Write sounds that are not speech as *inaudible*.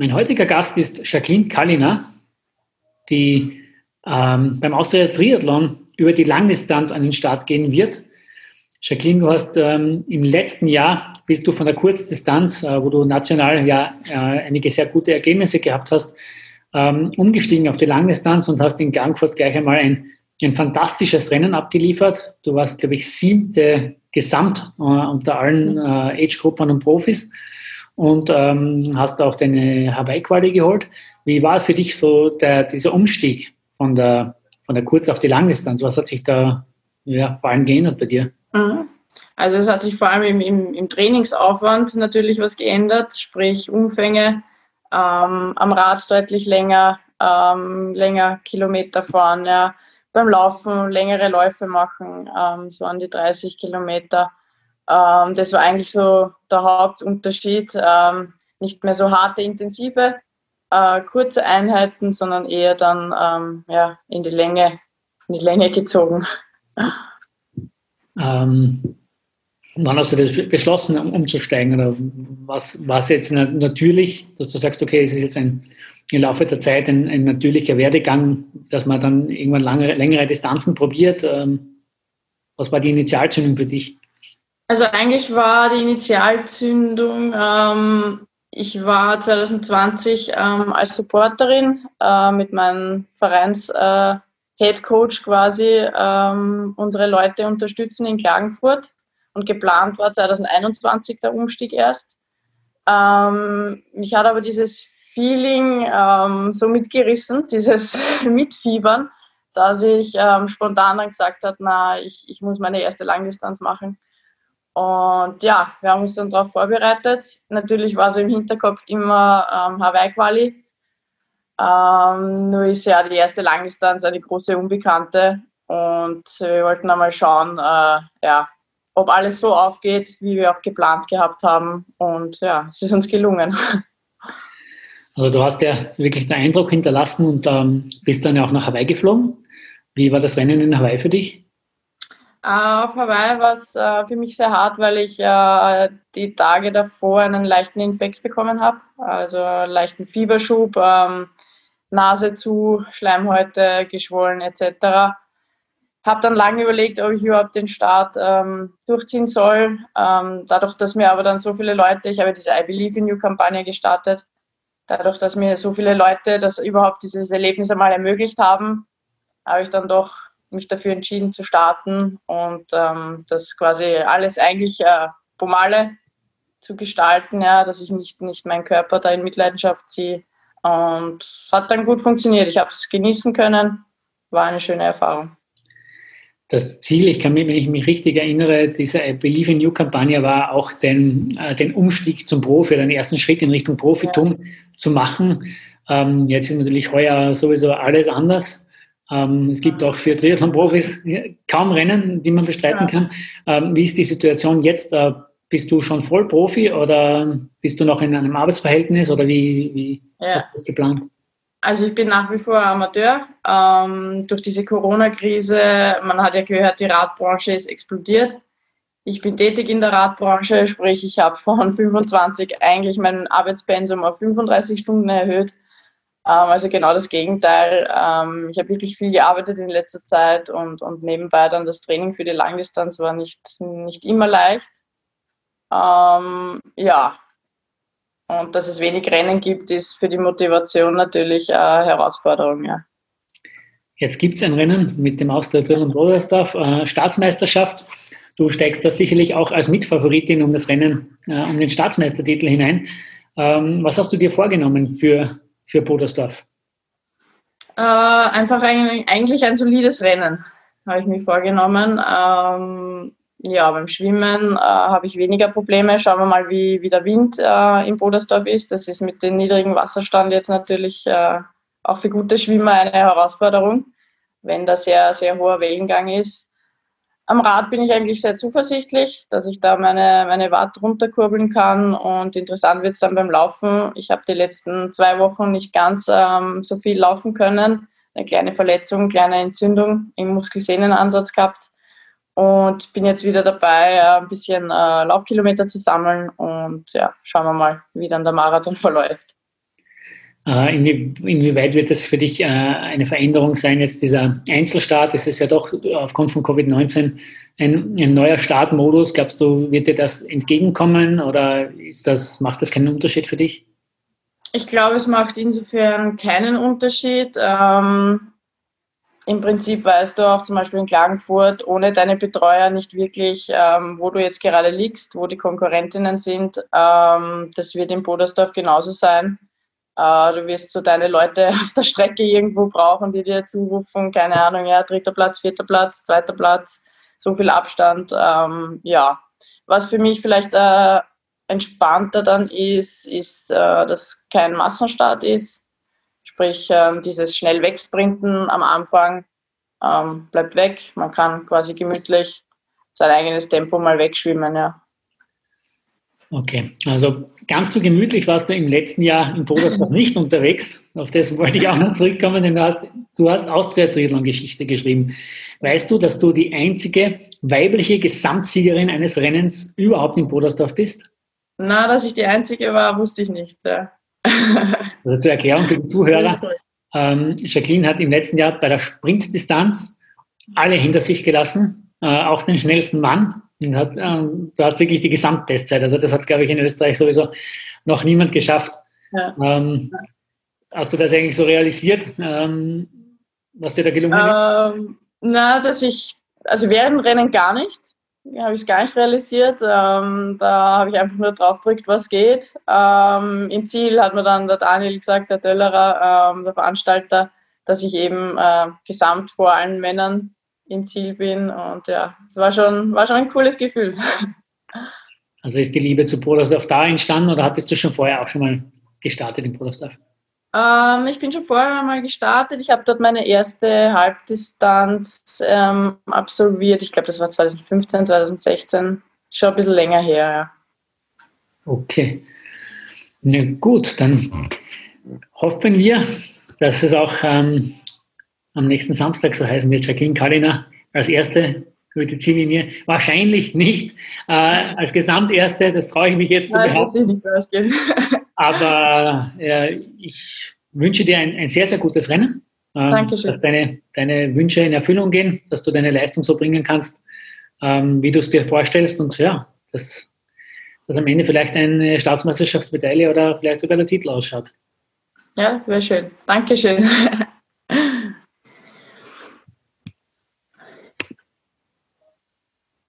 Mein heutiger Gast ist Jacqueline Kalliner, die ähm, beim Austria Triathlon über die Langdistanz an den Start gehen wird. Jacqueline, du hast ähm, im letzten Jahr bist du von der Kurzdistanz, äh, wo du national ja äh, einige sehr gute Ergebnisse gehabt hast, ähm, umgestiegen auf die Langdistanz und hast in Frankfurt gleich einmal ein, ein fantastisches Rennen abgeliefert. Du warst, glaube ich, siebte Gesamt äh, unter allen äh, Age-Gruppen und Profis und ähm, hast auch deine Hawaii-Quali geholt. Wie war für dich so der, dieser Umstieg von der, von der Kurz- auf die Langdistanz? Was hat sich da ja, vor allem geändert bei dir? Mhm. Also es hat sich vor allem im, im, im Trainingsaufwand natürlich was geändert, sprich Umfänge ähm, am Rad deutlich länger, ähm, länger Kilometer fahren, ja. beim Laufen längere Läufe machen, ähm, so an die 30 Kilometer. Ähm, das war eigentlich so der Hauptunterschied. Ähm, nicht mehr so harte, intensive, äh, kurze Einheiten, sondern eher dann ähm, ja, in die Länge, in die Länge gezogen. Ähm, wann hast du das beschlossen, umzusteigen? Oder was war es jetzt natürlich, dass du sagst, okay, es ist jetzt ein, im Laufe der Zeit ein, ein natürlicher Werdegang, dass man dann irgendwann lange, längere Distanzen probiert? Ähm, was war die Initialzündung für dich? Also eigentlich war die Initialzündung, ähm, ich war 2020 ähm, als Supporterin äh, mit meinem Vereins äh, Head Coach quasi ähm, unsere Leute unterstützen in Klagenfurt und geplant war 2021 der Umstieg erst. Ähm, mich hat aber dieses Feeling ähm, so mitgerissen, *laughs* dieses Mitfiebern, dass ich ähm, spontan dann gesagt habe, na, ich, ich muss meine erste Langdistanz machen. Und ja, wir haben uns dann darauf vorbereitet. Natürlich war so im Hinterkopf immer ähm, Hawaii-Quali. Ähm, nur ist ja die erste Langdistanz eine große Unbekannte. Und wir wollten einmal schauen, äh, ja, ob alles so aufgeht, wie wir auch geplant gehabt haben. Und ja, es ist uns gelungen. *laughs* Also du hast ja wirklich den Eindruck hinterlassen und ähm, bist dann ja auch nach Hawaii geflogen. Wie war das Rennen in Hawaii für dich? Äh, auf Hawaii war es äh, für mich sehr hart, weil ich äh, die Tage davor einen leichten Infekt bekommen habe, also einen leichten Fieberschub, ähm, Nase zu, Schleimhäute geschwollen etc. Habe dann lange überlegt, ob ich überhaupt den Start ähm, durchziehen soll. Ähm, dadurch, dass mir aber dann so viele Leute, ich habe diese I Believe in You Kampagne gestartet, dadurch, dass mir so viele Leute das überhaupt dieses Erlebnis einmal ermöglicht haben, habe ich dann doch mich dafür entschieden zu starten und ähm, das quasi alles eigentlich äh, Pomale zu gestalten, ja, dass ich nicht, nicht meinen Körper da in Mitleidenschaft ziehe. Und hat dann gut funktioniert. Ich habe es genießen können, war eine schöne Erfahrung das Ziel, ich kann mich, wenn ich mich richtig erinnere, dieser I Believe in You-Kampagne war auch den, äh, den Umstieg zum Profi, den ersten Schritt in Richtung Profitum ja. zu machen. Ähm, jetzt ist natürlich heuer sowieso alles anders. Ähm, es gibt auch für Triathlon-Profis kaum Rennen, die man bestreiten ja. kann. Ähm, wie ist die Situation jetzt? Äh, bist du schon voll Profi oder bist du noch in einem Arbeitsverhältnis oder wie, wie ja. hast du das geplant? Also ich bin nach wie vor Amateur. Ähm, durch diese Corona-Krise, man hat ja gehört, die Radbranche ist explodiert. Ich bin tätig in der Radbranche, sprich ich habe von 25 eigentlich mein Arbeitspensum auf 35 Stunden erhöht. Ähm, also genau das Gegenteil. Ähm, ich habe wirklich viel gearbeitet in letzter Zeit und, und nebenbei dann das Training für die Langdistanz war nicht, nicht immer leicht. Ähm, ja, und dass es wenig Rennen gibt, ist für die Motivation natürlich eine Herausforderung. Ja. Jetzt gibt es ein Rennen mit dem Austria und Rodersdorf, äh, Staatsmeisterschaft. Du steigst da sicherlich auch als Mitfavoritin um das Rennen, äh, um den Staatsmeistertitel hinein. Ähm, was hast du dir vorgenommen für, für Bodersdorf? Äh, einfach ein, eigentlich ein solides Rennen, habe ich mir vorgenommen. Ähm, ja, beim Schwimmen äh, habe ich weniger Probleme. Schauen wir mal, wie, wie der Wind äh, im Bodersdorf ist. Das ist mit dem niedrigen Wasserstand jetzt natürlich äh, auch für gute Schwimmer eine Herausforderung, wenn da sehr, sehr hoher Wellengang ist. Am Rad bin ich eigentlich sehr zuversichtlich, dass ich da meine, meine Watt runterkurbeln kann und interessant wird es dann beim Laufen. Ich habe die letzten zwei Wochen nicht ganz ähm, so viel laufen können. Eine kleine Verletzung, kleine Entzündung im Muskelsehnenansatz gehabt und bin jetzt wieder dabei, äh, ein bisschen äh, Laufkilometer zu sammeln und ja, schauen wir mal, wie dann der Marathon *laughs* verläuft. Äh, inwieweit wird das für dich äh, eine Veränderung sein, jetzt dieser Einzelstart? Es ist ja doch aufgrund von Covid-19 ein, ein, neuer Startmodus. Glaubst du, wird dir das entgegenkommen oder ist das, macht das keinen Unterschied für dich? Ich glaube, es macht insofern keinen Unterschied. Ähm, Im Prinzip weißt du auch zum Beispiel in Klagenfurt ohne deine Betreuer nicht wirklich, ähm, wo du jetzt gerade liegst, wo die Konkurrentinnen sind. Ähm, das wird in Bodersdorf genauso sein. Äh, du wirst so deine Leute *laughs* auf der Strecke irgendwo brauchen, die dir zurufen, keine Ahnung, ja, dritter Platz, vierter Platz, zweiter Platz, so viel Abstand. Ähm, ja, was für mich vielleicht äh, entspannter dann ist, ist, äh, dass kein Massenstart ist. Sprich, ähm, dieses schnell wegsprinten am Anfang ähm, bleibt weg. Man kann quasi gemütlich sein eigenes Tempo mal wegschwimmen, ja. Okay, also ganz so gemütlich warst du im letzten Jahr in Bodersdorf nicht unterwegs. Auf das wollte ich auch noch zurückkommen, denn du hast, du hast Austria-Triathlon-Geschichte geschrieben. Weißt du, dass du die einzige weibliche Gesamtsiegerin eines Rennens überhaupt in Bodersdorf bist? Na, dass ich die einzige war, wusste ich nicht. Ja. *laughs* Also zur Erklärung für die Zuhörer. Ähm, Jacqueline hat im letzten Jahr bei der Sprintdistanz alle hinter sich gelassen, äh, auch den schnellsten Mann. Hat, ähm, du hast wirklich die Gesamtbestzeit. Also das hat, glaube ich, in Österreich sowieso noch niemand geschafft. Ja. Ähm, hast du das eigentlich so realisiert, ähm, was dir da gelungen ist? Ähm, na, dass ich, also während Rennen gar nicht. Habe ich es gar nicht realisiert. Ähm, da habe ich einfach nur drauf gedrückt, was geht. Ähm, Im Ziel hat mir dann der Daniel gesagt, der Döllerer, der Veranstalter, dass ich eben äh, gesamt vor allen Männern im Ziel bin. Und ja, es war schon, war schon ein cooles Gefühl. *laughs* Also ist die Liebe zu Podersdorf da entstanden oder bist du schon vorher auch schon mal gestartet in Podersdorf? Ähm, ich bin schon vorher mal gestartet. Ich habe dort meine erste Halbdistanz ähm, absolviert. Ich glaube, das war 2015, 2016. Schon ein bisschen länger her, ja. Okay. Na gut, dann hoffen wir, dass es auch ähm, am nächsten Samstag, so heißen wird Jacqueline Kalina als erste über die Ziellinie. Wahrscheinlich nicht äh, als Gesamterste, das traue ich mich jetzt Nein, zu behaupten. *laughs* Aber äh, ich wünsche dir ein, ein, sehr, sehr gutes Rennen. Ähm, Dankeschön. Dass deine, deine Wünsche in Erfüllung gehen, dass du deine Leistung so bringen kannst, ähm, wie du es dir vorstellst. Und ja, dass, dass am Ende vielleicht eine Staatsmeisterschaftsmedaille oder vielleicht sogar der Titel ausschaut. Ja, wäre schön. Dankeschön. *laughs*